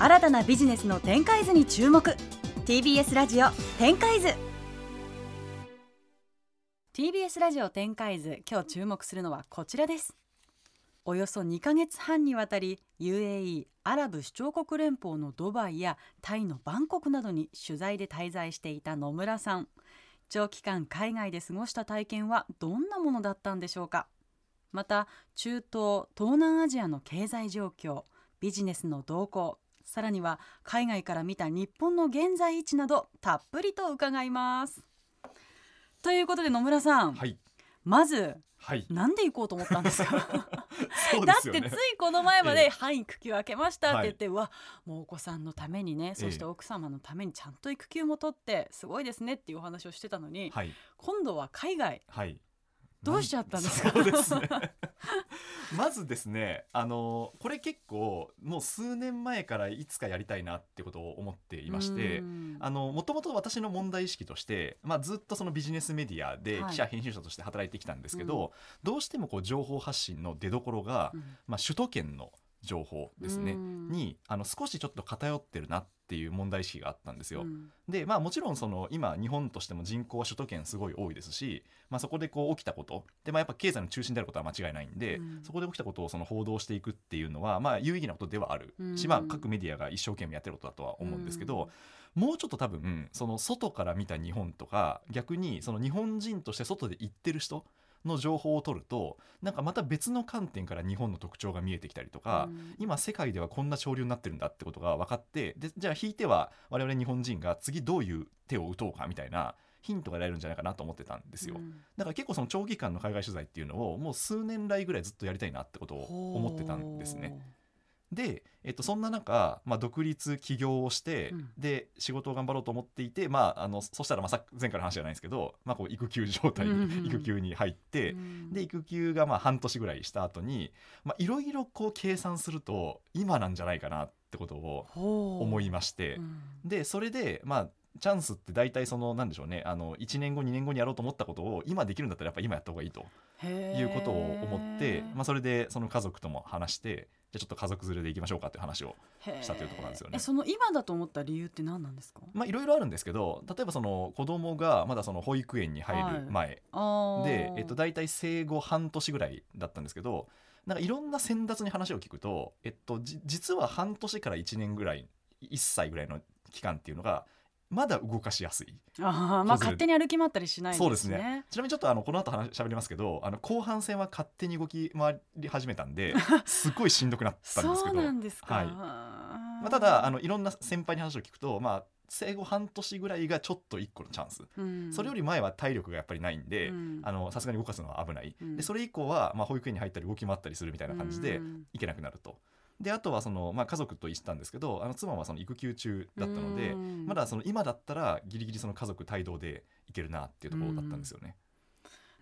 新たなビジネスの展開図に注目。TBS ラジオ展開図。TBS ラジオ展開図今日注目するのはこちらです。およそ2ヶ月半にわたり UAE アラブ首長国連邦のドバイやタイのバンコクなどに取材で滞在していた野村さん。長期間海外で過ごした体験はどんなものだったんでしょうか。また中東東南アジアの経済状況ビジネスの動向さらには海外から見た日本の現在位置などたっぷりと伺います。ということで野村さん、はい。まずはい。なんで行こうと思ったんですか？そうだってついこの前までええ「はい育休明けました」って言って、うわもうお子さんのためにねそしてええ奥様のためにちゃんと育休も取ってすごいですねっていうお話をしてたのに、はい。今度は海外。はいどうしちゃったんですか？そうですね。まずですねあのこれ結構もう数年前からいつかやりたいなってことを思っていましてもともと私の問題意識として、まあ、ずっとそのビジネスメディアではい。記者編集者として働いてきたんですけど、どうしてもこう情報発信の出どころが、うん。まあ、首都圏の情報ですね、うん。にあの少しちょっと偏ってるなっていう問題意識があったんですよ。うん。でまあもちろんその今日本としても人口は首都圏すごい多いですし、まあ、そこでこう起きたこと。で、まあ、やっぱ経済の中心であることは間違いないんで、うん。そこで起きたことをその報道していくっていうのはまあ有意義なことではある。し、うん。まあ、各メディアが一生懸命やってることだとは思うんですけど、もうちょっと多分その外から見た日本とか逆にその日本人として外で行ってる人の情報を取るとなんかまた別の観点から日本の特徴が見えてきたりとか、うん。今世界ではこんな潮流になってるんだってことが分かってでじゃあ引いては我々日本人が次どういう手を打とうかみたいなヒントが得られるんじゃないかなと思ってたんですよ、うん。だから結構その長期間の海外取材っていうのをもう数年来ぐらいずっとやりたいなってことを思ってたんですね。で、えっと、そんな中、まあ、独立起業をして、うん。で仕事を頑張ろうと思っていて、まあ、あのそしたらまあさ前回の話じゃないんですけど、まあ、こう育休状態に、うんうん育休に入って、うん。で育休がまあ半年ぐらいした後にまあいろいろこう計算すると今なんじゃないかなってことを思いまして、うん。でそれでまあチャンスって大体そのなんでしょうねあの1年後2年後にやろうと思ったことを今できるんだったらやっぱ今やった方がいいということを思って、まあ、それでその家族とも話してじゃあちょっと家族連れで行きましょうかっていう話をしたというところなんですよね。えその今だと思った理由って何なんですか？まあいろいろあるんですけど例えばその子供がまだその保育園に入る前、あー。で、えっと、大体生後半年ぐらいだったんですけどなんかいろんな先達に話を聞くと、えっと、じ実は半年から1年ぐらい1歳ぐらいの期間っていうのがまだ動かしやすい。あーまあ勝手に歩き回ったりしないそうですね。ちなみにちょっとあのこの後話しゃべりますけどあの後半戦は勝手に動き回り始めたんで すごいしんどくなったんですけそうどなんですか、はい。ままあ、ただあのいろんな先輩に話を聞くと、まあ、生後半年ぐらいがちょっと1個のチャンス、うん、それより前は体力がやっぱりないんでさすがに動かすのは危ない、うん。でそれ以降は、まあ、保育園に入ったり動き回ったりするみたいな感じでうん。行けなくなると。であとはその、まあ、家族と行ったんですけどあの妻はその育休中だったのでうん。まだその今だったらギリギリその家族帯同で行けるなっていうところだったんですよね。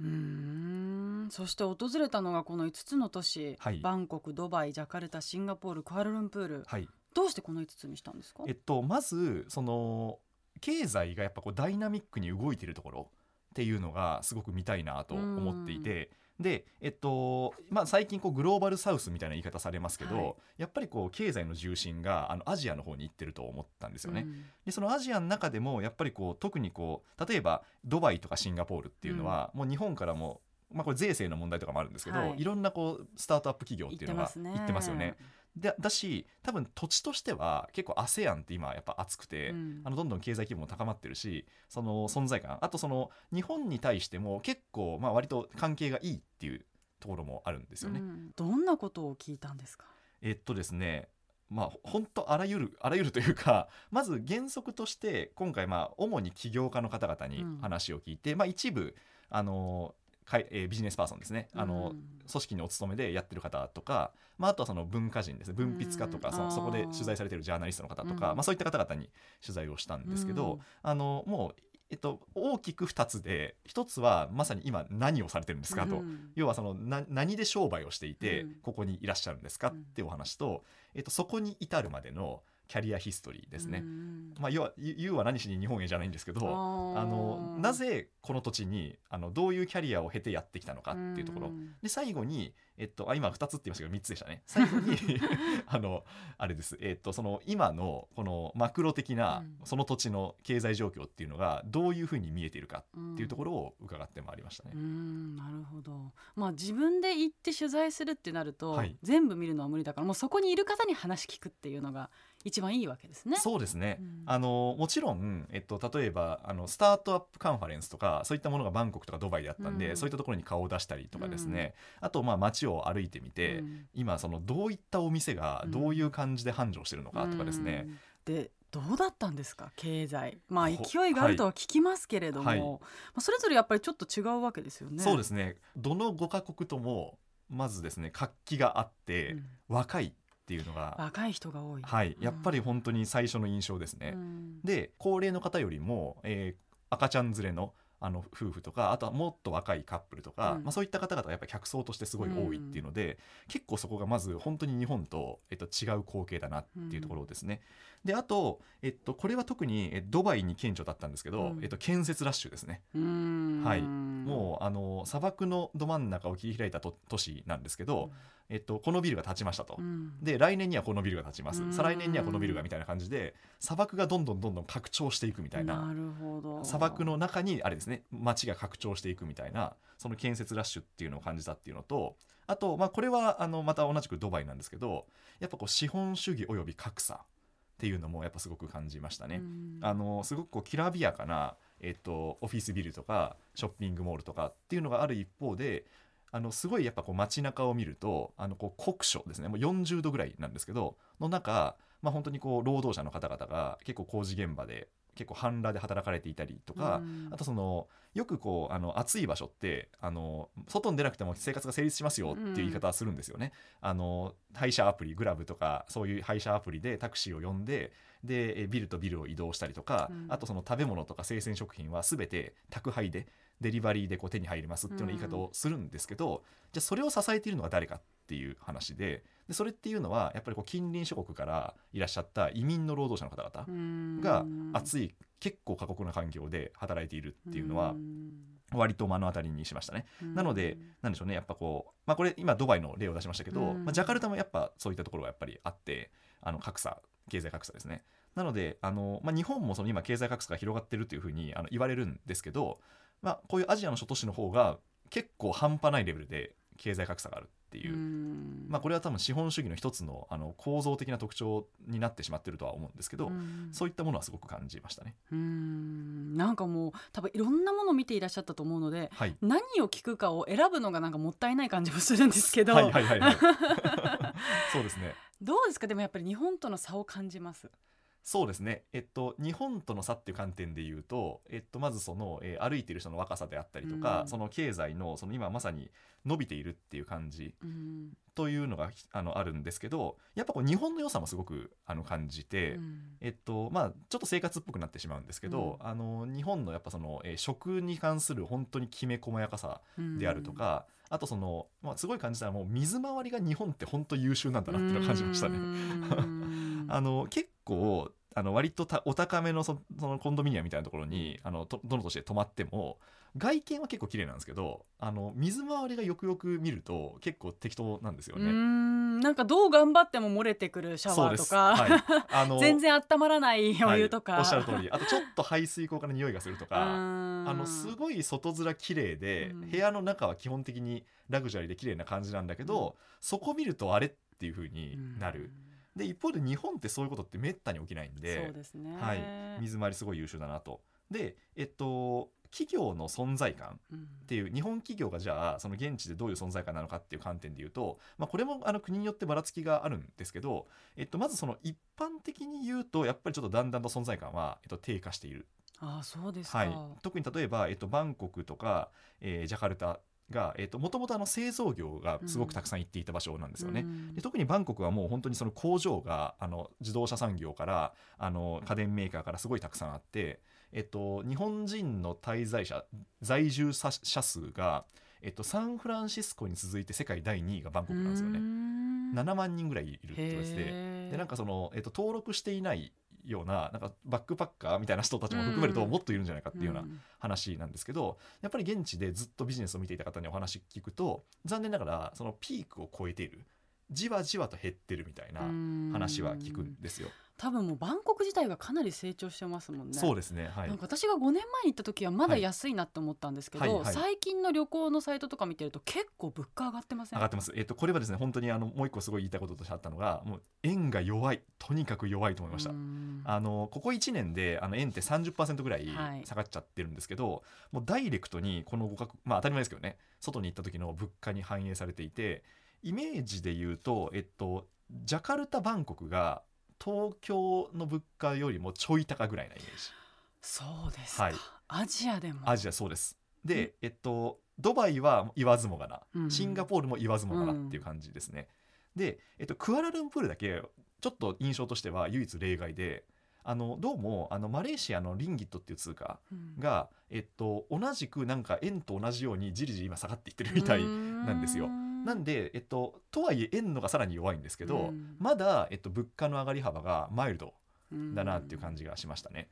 うーん。そして訪れたのがこの5つの都市、はい。バンコクドバイジャカルタシンガポールクアラルンプール。はい。どうしてこの5つにしたんですか？えっと、まずその経済がやっぱこうダイナミックに動いているところっていうのがすごく見たいなと思っていて。でえっとまあ、最近こうグローバルサウスみたいな言い方されますけど、はい。やっぱりこう経済の重心があのアジアの方に行ってると思ったんですよね。うん。でそのアジアの中でもやっぱりこう特にこう例えばドバイとかシンガポールっていうのは、もう日本からも、まあ、これ税制の問題とかもあるんですけど、はい。い、ろんなこうスタートアップ企業っていうのが行ってますよね。でだし多分土地としては結構 ASEAN って今やっぱ熱くて、うん。あのどんどん経済規模も高まってるしその存在感。あとその日本に対しても結構まあ割と関係がいいっていうところもあるんですよね。うん。どんなことを聞いたんですか？えっとですねまあ本当あらゆるあらゆるというか まず原則として今回まあ主に起業家の方々にうん。話を聞いて、まあ一部あのかいえービジネスパーソンですね。あの、うん組織にお勤めでやってる方とか、まあ、あとはその文化人ですね。文筆家とか、うん。そのそこで取材されてるジャーナリストの方とか、うん。まあ、そういった方々に取材をしたんですけど、うん。あのもう、えっと、大きく2つで1つはまさに今何をされてるんですかと。うん。要はそのな何で商売をしていて、うん。ここにいらっしゃるんですかうんっていうお話と、えっと、そこに至るまでのキャリアヒストリーですね。うんまあ、要は言う言うは何しに日本へじゃないんですけどあのなぜこの土地にあのどういうキャリアを経てやってきたのかっていうところ。ん。で最後に、えっと、あ今2つって言いましたけど3つでしたね。最後に あのあれです、えっと、その今のこのマクロ的なうん。その土地の経済状況っていうのがどういうふうに見えているかっていうところを伺ってまいりましたね。うんなるほど。まあ自分で行って取材するってなると、はい。全部見るのは無理だからもうそこにいる方に話聞くっていうのが一番いいわけですね。そうですね、うん。あのもちろん、えっと、例えばあのスタートアップカンファレンスとかそういったものがバンコクとかドバイであったんで、うん。そういったところに顔を出したりとかですね、あとまあ街を歩いてみて、うん。今そのどういったお店がうん。どういう感じで繁盛してるのかとかですね、うん。でどうだったんですか？経済。まあほ勢いがあるとは聞きますけれども、はい。まあ、それぞれやっぱりちょっと違うわけですよね。そうですね。どの5カ国ともまずですね活気があって、うん。若いっていうのが、若い人が多い。はい、やっぱり本当に最初の印象ですね。うんで高齢の方よりも、えー赤ちゃん連れのあの夫婦とかあとはもっと若いカップルとか、うんまあ、そういった方々がやっぱり客層としてすごい多いっていうので、結構そこがまず本当に日本と、えっと、違う光景だなっていうところですね。であと、えっと、これは特にえドバイに顕著だったんですけど、うん。えっと、建設ラッシュですね。うん。はい。もうあの砂漠のど真ん中を切り開いたと都市なんですけど、えっと、このビルが建ちましたと。うん。で来年にはこのビルが建ちます。うん。再来年にはこのビルがみたいな感じで砂漠がどんどんどんどん拡張していくみたいななるほど。砂漠の中にあれですね街が拡張していくみたいなその建設ラッシュっていうのを感じたっていうのとあと、まあ、これはあのまた同じくドバイなんですけどやっぱこう資本主義および格差っていうのもやっぱすごく感じましたね。うんあのすごくこうきらびやかな、えっと、オフィスビルとかショッピングモールとかっていうのがある一方であのすごいやっぱこう街中を見るとあのこう酷暑ですねもう40度ぐらいなんですけどの中、まあ、本当にこう労働者の方々が結構工事現場で結構半裸で働かれていたりとか、うん。あとそのよくこうあの暑い場所ってあの外に出なくても生活が成立しますよっていう言い方はするんですよね。あの配車アプリグラブとかそういう配車アプリでタクシーを呼んででえビルとビルを移動したりとか、うん。あとその食べ物とか生鮮食品は全て宅配でデリバリーでこう手に入りますっていうような言い方をするんですけど、じゃあそれを支えているのは誰かっていう話ででそれっていうのはやっぱりこう近隣諸国からいらっしゃった移民の労働者の方々うん。が暑い結構過酷な環境で働いているっていうのはん。割と目の当たりにしましたね。うん。なのでなんでしょうねやっぱこう、まあ、これ今ドバイの例を出しましたけど、うん。まあ、ジャカルタもやっぱそういったところがやっぱりあってあの格差経済格差ですね。なのであの、まあ、日本もその今経済格差が広がってるというふうにあの言われるんですけど、まあ、こういうアジアの諸都市の方が結構半端ないレベルで経済格差があるっていう、うん。まあ、これは多分資本主義の一つのあの構造的な特徴になってしまってるとは思うんですけど、うん。そういったものはすごく感じましたね。うんなんかもう多分いろんなものを見ていらっしゃったと思うのではい。何を聞くかを選ぶのがなんかもったいない感じもするんですけど、はいはいはいはい。そうですね。どうですか？でもやっぱり日本との差を感じます。そうですね、えっと、日本との差っていう観点で言うと、えっと、まずその、えー歩いている人の若さであったりとか、うん。その経済のその今まさに伸びているっていう感じうん。というのがあのあるんですけどやっぱこう日本の良さもすごくあの感じて、うん。えっとまあ、ちょっと生活っぽくなってしまうんですけど、あの日本のやっぱその、えー食に関する本当にきめ細やかさであるとか、あとその、まあ、すごい感じたらもう水回りが日本って本当優秀なんだなっていうのを感じましたね。ね あの結構あの割とたお高めのそそのコンドミニアムみたいなところにあのとどの都市で泊まっても外見は結構綺麗なんですけどあの水回りがよくよく見ると結構適当なんですようね。ん。なんかどう頑張っても漏れてくるシャワーとか、そうです。はい。あの 全然温まらないお湯とか、はい。おっしゃる通り。あとちょっと排水口から匂いがするとか。ああのすごい外面綺麗で、うん。部屋の中は基本的にラグジュアリーで綺麗な感じなんだけど、そこ見るとあれっていう風になる、で一方で日本ってそういうことってめったに起きないんでそうですね、はい、水回りすごい優秀だなと。でえっと企業の存在感うん。っていう日本企業がじゃあその現地でどういう存在感なのかっていう観点で言うと、まあ、これもあの国によってばらつきがあるんですけど、えっと、まずその一般的に言うとやっぱりちょっとだんだんと存在感は、えっと、低下している。ああそうですか、はい、特に例えば、えっと、バンコクとか、えージャカルタがもともと製造業がすごくたくさん行っていた場所なんですよね。うんで特にバンコクはもう本当にその工場があの自動車産業からあの家電メーカーからすごいたくさんあって、えっと、日本人の滞在者在住者者数が、えっと、サンフランシスコに続いて世界第2位がバンコクなんですよね。うん7万人ぐらいいるってことですでなんかその、えっと登録していないようななんかバックパッカーみたいな人たちも含めるとうん。もっといるんじゃないかっていうようなうん。話なんですけどやっぱり現地でずっとビジネスを見ていた方にお話聞くと残念ながらそのピークを超えているじわじわと減ってるみたいな話は聞くんですよ。多分もうバンコク自体がかなり成長してますもんね。そうですね。はい。なんか私が5年前に行った時はまだはい。安いなって思ったんですけど、はいはい。最近の旅行のサイトとか見てると結構物価上がってません？上がってます、えっとこれはですね本当にあのもう一個すごい言いたいこととしてあったのがもう円が弱い。とにかく弱いと思いました。う。ん。あのここ1年であの円って30%ぐらいはい。下がっちゃってるんですけど、もうダイレクトにこの互角まあ当たり前ですけどね外に行った時の物価に反映されていてイメージで言うと、えっと、ジャカルタバンコクが東京の物価よりもちょい高ぐらいなイメージ。そうですか、はい。アジアでも。アジアそうです。で、えっと、ドバイは言わずもがな、うん。シンガポールも言わずもがなっていう感じですね、で、えっと、クアラルンプールだけちょっと印象としては唯一例外であのどうもあのマレーシアのリンギットっていう通貨うん。が、えっと、同じくなんか円と同じようにじりじり今下がっていってるみたいなんですよ。なんで、えっと、とはいえ円のがさらに弱いんですけど、うん。まだ、えっと、物価の上がり幅がマイルドだなっていう感じがしましたね。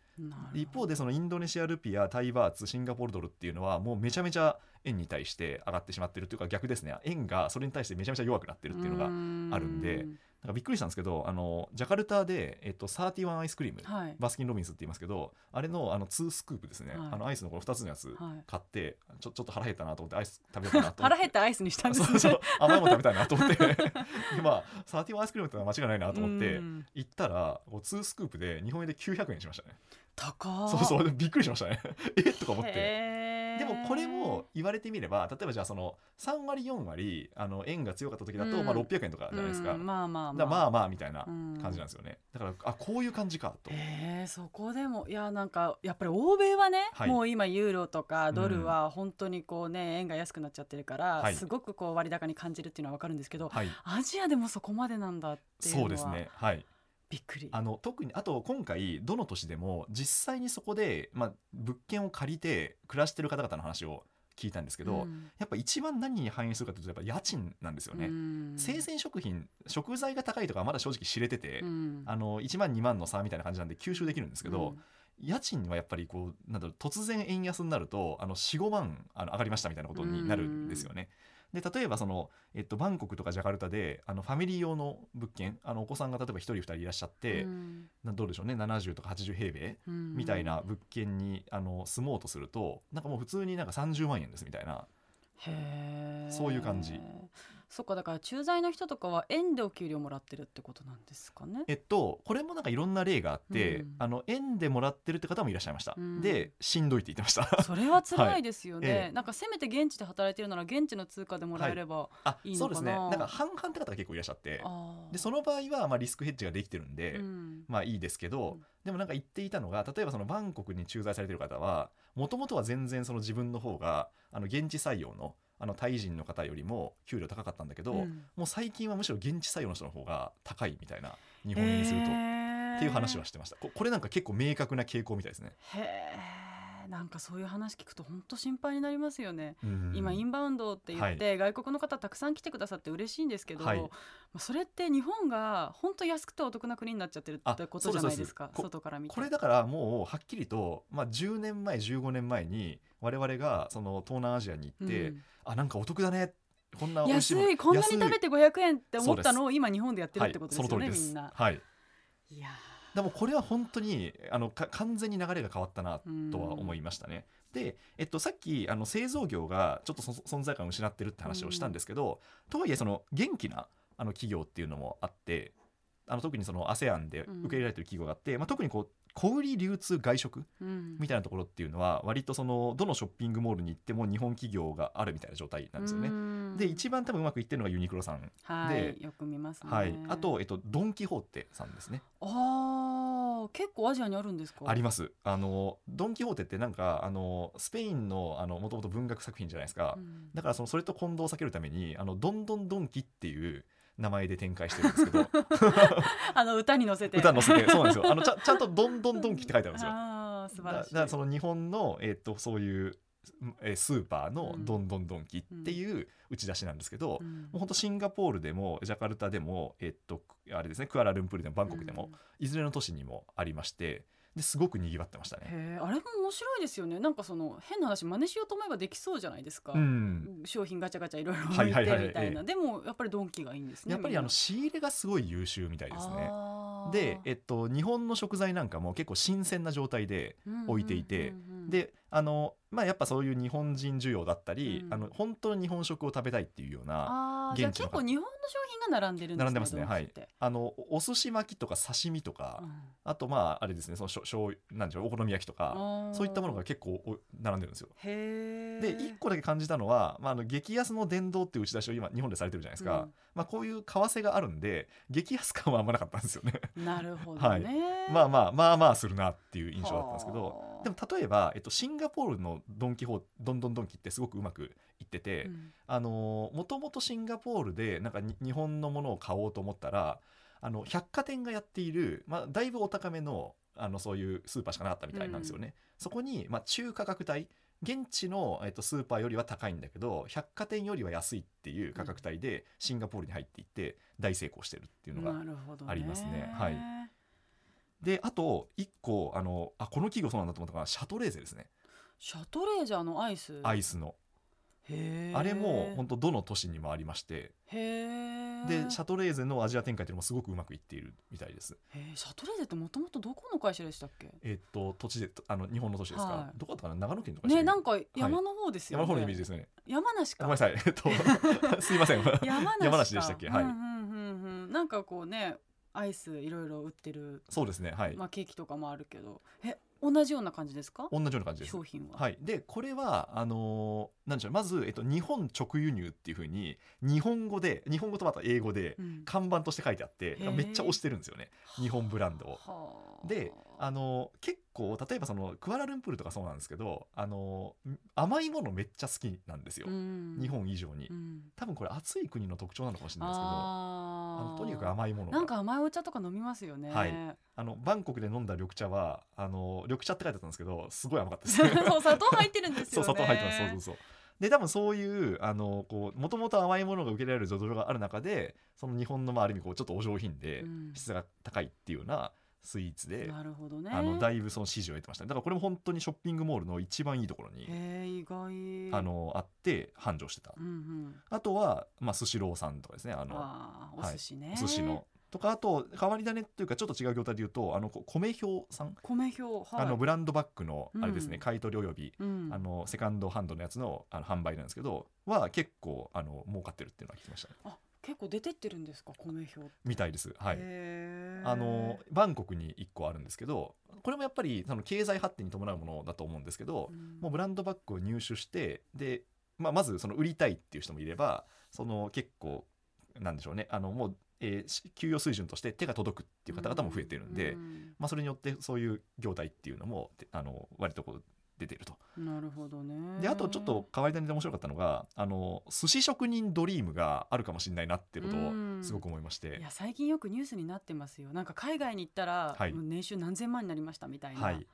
一方でそのインドネシアルピアタイバーツシンガポールドルっていうのはもうめちゃめちゃ円に対して上がってしまってるというか逆ですね。円がそれに対してめちゃめちゃ弱くなってるっていうのがあるんでなんかびっくりしたんですけどあのジャカルタで、えっと、31アイスクリーム、はい。バスキン・ロビンスって言いますけどあれのあの2スクープですね、はい。あのアイスのこの2つのやつはい。買ってちょちょっと腹減ったなと思ってアイス食べようかなと。思って腹減ってアイスにしたんです そうそう甘いもの食べたいなと思って。でまあ31アイスクリームってのは間違いないなと思ってうん。行ったらこう2スクープで日本円で900円しましたね高そうそうびっくりしましたね。え？とか思って。でもこれも言われてみれば例えばじゃあその3割4割あの円が強かった時だと、うん。まあ600円とかじゃないですか、うんまあまあだからまあまあみたいなうん感じなんですよね、だからあこういう感じかと、えー、そこでもいやなんかやっぱり欧米はね、はい。もう今ユーロとかドルは本当にこうね、円が安くなっちゃってるから、はい。すごくこう割高に感じるっていうのはわかるんですけど、はい。アジアでもそこまでなんだっていうのは。そうですね。はいびっくり。あの特にあと今回どの都市でも実際にそこで、まあ、物件を借りて暮らしてる方々の話を聞いたんですけど、うん。やっぱ一番何に反映するかというとやっぱ家賃なんですよね、うん。生鮮食品食材が高いとかはまだ正直知れてて、うん。あの1万2万の差みたいな感じなんで吸収できるんですけど、家賃はやっぱりこうなんだろう突然円安になるとあの45万あの上がりましたみたいなことになるんですよね。で例えばその、えっと、バンコクとかジャカルタであのファミリー用の物件あのお子さんが例えば1人2人いらっしゃって、うん。などうでしょうね70とか80平米うん。みたいな物件にあの住もうとするとなんかもう普通になんか30万円ですみたいな。そういう感じそっかだから駐在の人とかは円でお給料もらってるってことなんですかね？えっとこれもなんかいろんな例があって、うん。あの円でもらってるって方もいらっしゃいました、うんでしんどいって言ってました。それは辛いですよね、は いええ。なんかせめて現地で働いてるなら現地の通貨でもらえれば、あいいのかな？そうですね。なんか半々って方が結構いらっしゃって。でその場合はまあリスクヘッジができてるんで、うん。まあいいですけど、うん。でもなんか言っていたのが例えばそのバンコクに駐在されてる方はもともとは全然その自分の方があの現地採用のあのタイ人の方よりも給料高かったんだけど、うん。もう最近はむしろ現地採用の人の方が高いみたいな日本円にすると、っていう話はしてました。ここれなんか結構明確な傾向みたいですね、へえなんかそういう話聞くと本当心配になりますよね、うん。今インバウンドって言って、外国の方たくさん来てくださって嬉しいんですけど、はい。まあそれって日本が本当安くてお得な国になっちゃってるってことじゃないですか？外から見て。これだからもうはっきりと、まあ、10年前15年前に我々がその東南アジアに行って、うん。あなんかお得だね。こんな美味しい安いこんなに食べ安て500円って思ったのを今日本でやってるってことですよね、はい、その通りです。みんな。はい。いやでもこれは本当にあのか完全に流れが変わったなーとは思いましたね。で、えっと、さっきあの製造業がちょっとそ存在感を失ってるって話をしたんですけど、とはいえその元気なあの企業っていうのもあってあの特にその ASEAN で受け入れられてる企業があって、まあ、特にこう小売流通外食？うんみたいなところっていうのは割とそのどのショッピングモールに行っても日本企業があるみたいな状態なんですよね。うんで一番多分うまくいってるのがユニクロさん、はいでよく見ますね。はい、あと、えっと、ドン・キホーテさんですね。あー結構アジアにあるんですか？ありますあのドン・キホーテってなんかあのスペインのあのもともと文学作品じゃないですか、うんだからそのそれと混同を避けるためにあのドンドンドンキっていう名前で展開してるんですけど。あの歌に乗せて。歌載せてそうなんですよ。あのちゃちゃんとドンドンドンキって書いてあるんですよ。ああ素晴らしい。だその日本の、えっとそういうえースーパーのうん。どんどんドンキっていう打ち出しなんですけど、うん。もう本当シンガポールでもジャカルタでも、えっと、あれですねクアラルンプールでもバンコクでも、いずれの都市にもありましてですごくにぎわってましたね。あれも面白いですよね。なんかその変な話真似しようと思えばできそうじゃないですか、うん。商品ガチャガチャいろいろはい置いてはい。はいええみたいな。でもやっぱりドンキがいいんですねやっぱりあの仕入れがすごい優秀みたいなですね。で、えっと、日本の食材なんかも結構新鮮な状態で置いていてうんうんうんうん。であの、まあ、やっぱそういう日本人需要だったり、うん。あの本当に日本食を食べたいっていうような現地の結構日本の商品が並んでるんですね並んでますねドンキってあのお寿司巻きとか刺身とか、うん。あとまああれですねそのしょ醤油なんでしょうお好み焼きとかそういったものが結構お並んでるんですよ。へえで1個だけ感じたのは、まあ、あの激安の殿堂っていう打ち出しを今日本でされてるじゃないですか、まあ、こういう為替があるんで激安感はあんまなかったんですよね。なるほどね、まあまあまあまあするなっていう印象だったんですけどはあ。でも例えば、えっと、シンガポールのドンキホーどんどんドンキってすごくうまくいってて、もともとシンガポールでなんかに日本のものを買おうと思ったらあの百貨店がやっている、まあ、だいぶお高めのあのそういうスーパーしかなかったみたいなんですよね。そこに、まあ、中価格帯現地の、えっと、スーパーよりは高いんだけど百貨店よりは安いっていう価格帯でシンガポールに入っていって大成功してるっていうのがありますね。はい。であと1個あのあこの企業そうなんだと思ったのがシャトレーゼですねシャトレージャーのアイス？アイスの。あれも本当どの都市にもありまして。でシャトレーゼのアジア展開っていうのもすごくうまくいっているみたいです。シャトレーゼってもともとどこの会社でしたっけ？えっと土地であの日本の都市ですか、はい。どこだったかな？長野県とかねなんか山の方ですよね、山の方のイメージですね。山梨か。ごめんなさい。えっと すいません。山梨か。山梨でしたっけ？はい。うんうんうんうん。なんかこうねアイスいろいろ売ってる、そうですね。はい、まあ、ケーキとかもあるけど。え同じような感じですか？同じような感じです。商品は、はい、でこれはあのーなんでしょうまず、えっと、日本直輸入っていうふうに日本語で日本語とまた英語でうん。看板として書いてあって、へー。めっちゃ推してるんですよね。日本ブランドを。はあ。であの結構例えばそのクアラルンプールとかそうなんですけどあの甘いものめっちゃ好きなんですよ、うん。日本以上に、うん。多分これ暑い国の特徴なのかもしれないですけどあのとにかく甘いものが。なんか甘いお茶とか飲みますよね。はい。あのバンコクで飲んだ緑茶はあの緑茶って書いてあったんですけどすごい甘かったです。そう砂糖入ってるんですよね。そう砂糖入ってます。そうそうそう。で多分そういうあのこうもともと甘いものが受けられる土壌がある中でその日本のまあある意味こうちょっとお上品でうん。質が高いっていうようなスイーツで、なるほどね。あのだいぶその支持を得てましたね。だからこれも本当にショッピングモールの一番いいところに、意外。あのあって繁盛してた、うんうん。あとは、まあ、スシローさんとかですね。あのおはい。寿司ね、お寿司の。とかあと変わり種っていうかちょっと違う業態で言うとあのこ米表さん、米表はい。あのブランドバッグのあれですね、うん買い取りおよびうん。あのセカンドハンドのやつのあの販売なんですけどは結構あの儲かってるっていうのは聞きましたね。あ結構出てってるんですか米表みたいです。はい。あのバンコクに1個あるんですけどこれもやっぱりその経済発展に伴うものだと思うんですけど、うん。もうブランドバッグを入手してで、まあ、まずその売りたいっていう人もいればその結構なんでしょうね。あのもう、えーし給与水準として手が届くっていう方々も増えてるんで、うん。まあ、それによってそういう業態っていうのもてあの割とこう出てると。なるほどね。であとちょっと変わり種で面白かったのがあの寿司職人ドリームがあるかもしれないなってことうん。をすごく思いまして。いや最近よくニュースになってますよ。なんか海外に行ったら、はい。年収何千万になりましたみたいな、はい。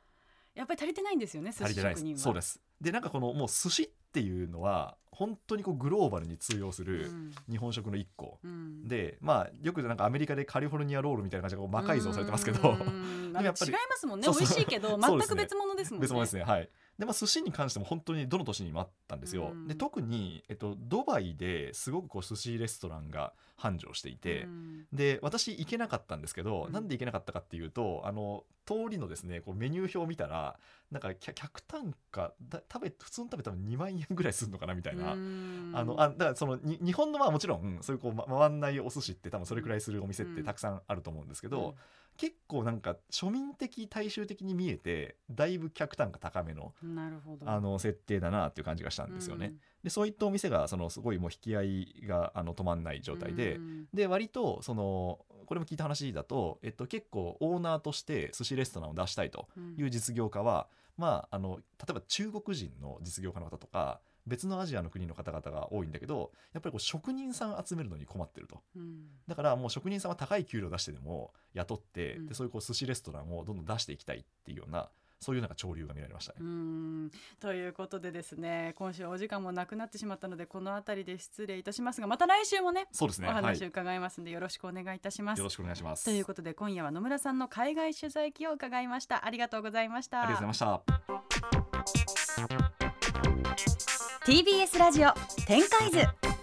やっぱり足りてないんですよね寿司職人は。す。そうですでなんかこのもう寿司っていうのは本当にこうグローバルに通用するうん。日本食の一個、うん。でまあよくなんかアメリカでカリフォルニアロールみたいな感じでこう魔改造されてますけどうん。でもやっぱり違いますもんね。そう美味しいけど全く別物ですもんね。別物ですね。はい。でまあ寿司に関しても本当にどの都市にもあったんですよ、うん。で特に、えっと、ドバイですごくこう寿司レストランが繁盛していて、うん。で私行けなかったんですけど、うん。なんで行けなかったかっていうとあの通りのですねこうメニュー表を見たらなんか客客単価だ食べ普通に食べたら2万円ぐらいするのかなみたいな、うん。あのあだからそのに日本のまあもちろんそういうこう、ま、回んないお寿司って多分それくらいするお店ってたくさんあると思うんですけど、結構なんか庶民的大衆的に見えてだいぶ客単価高めのうんなるほど。あの設定だなっていう感じがしたんですよね。でそういったお店がそのすごいもう引き合いがあの止まんない状態で、うん。で割とそのこれも聞いた話だと、えっと、結構オーナーとして寿司レストランを出したいとうん。いう実業家は、まあ、あの例えば中国人の実業家の方とか別のアジアの国の方々が多いんだけどやっぱりこう職人さん集めるのに困ってると。うん。だからもう職人さんは高い給料出してでも雇って、うん。でそういうこう寿司レストランをどんどん出していきたいっていうようなそういうなんか潮流が見られましたね。うんということでですね今週お時間もなくなってしまったのでこの辺りで失礼いたしますがまた来週もねそうですね。おはい。話伺いますんでよろしくお願いいたします。よろしくお願いします。ということで今夜は野村さんの海外取材記を伺いましたありがとうございましたありがとうございました。TBS ラジオ展開図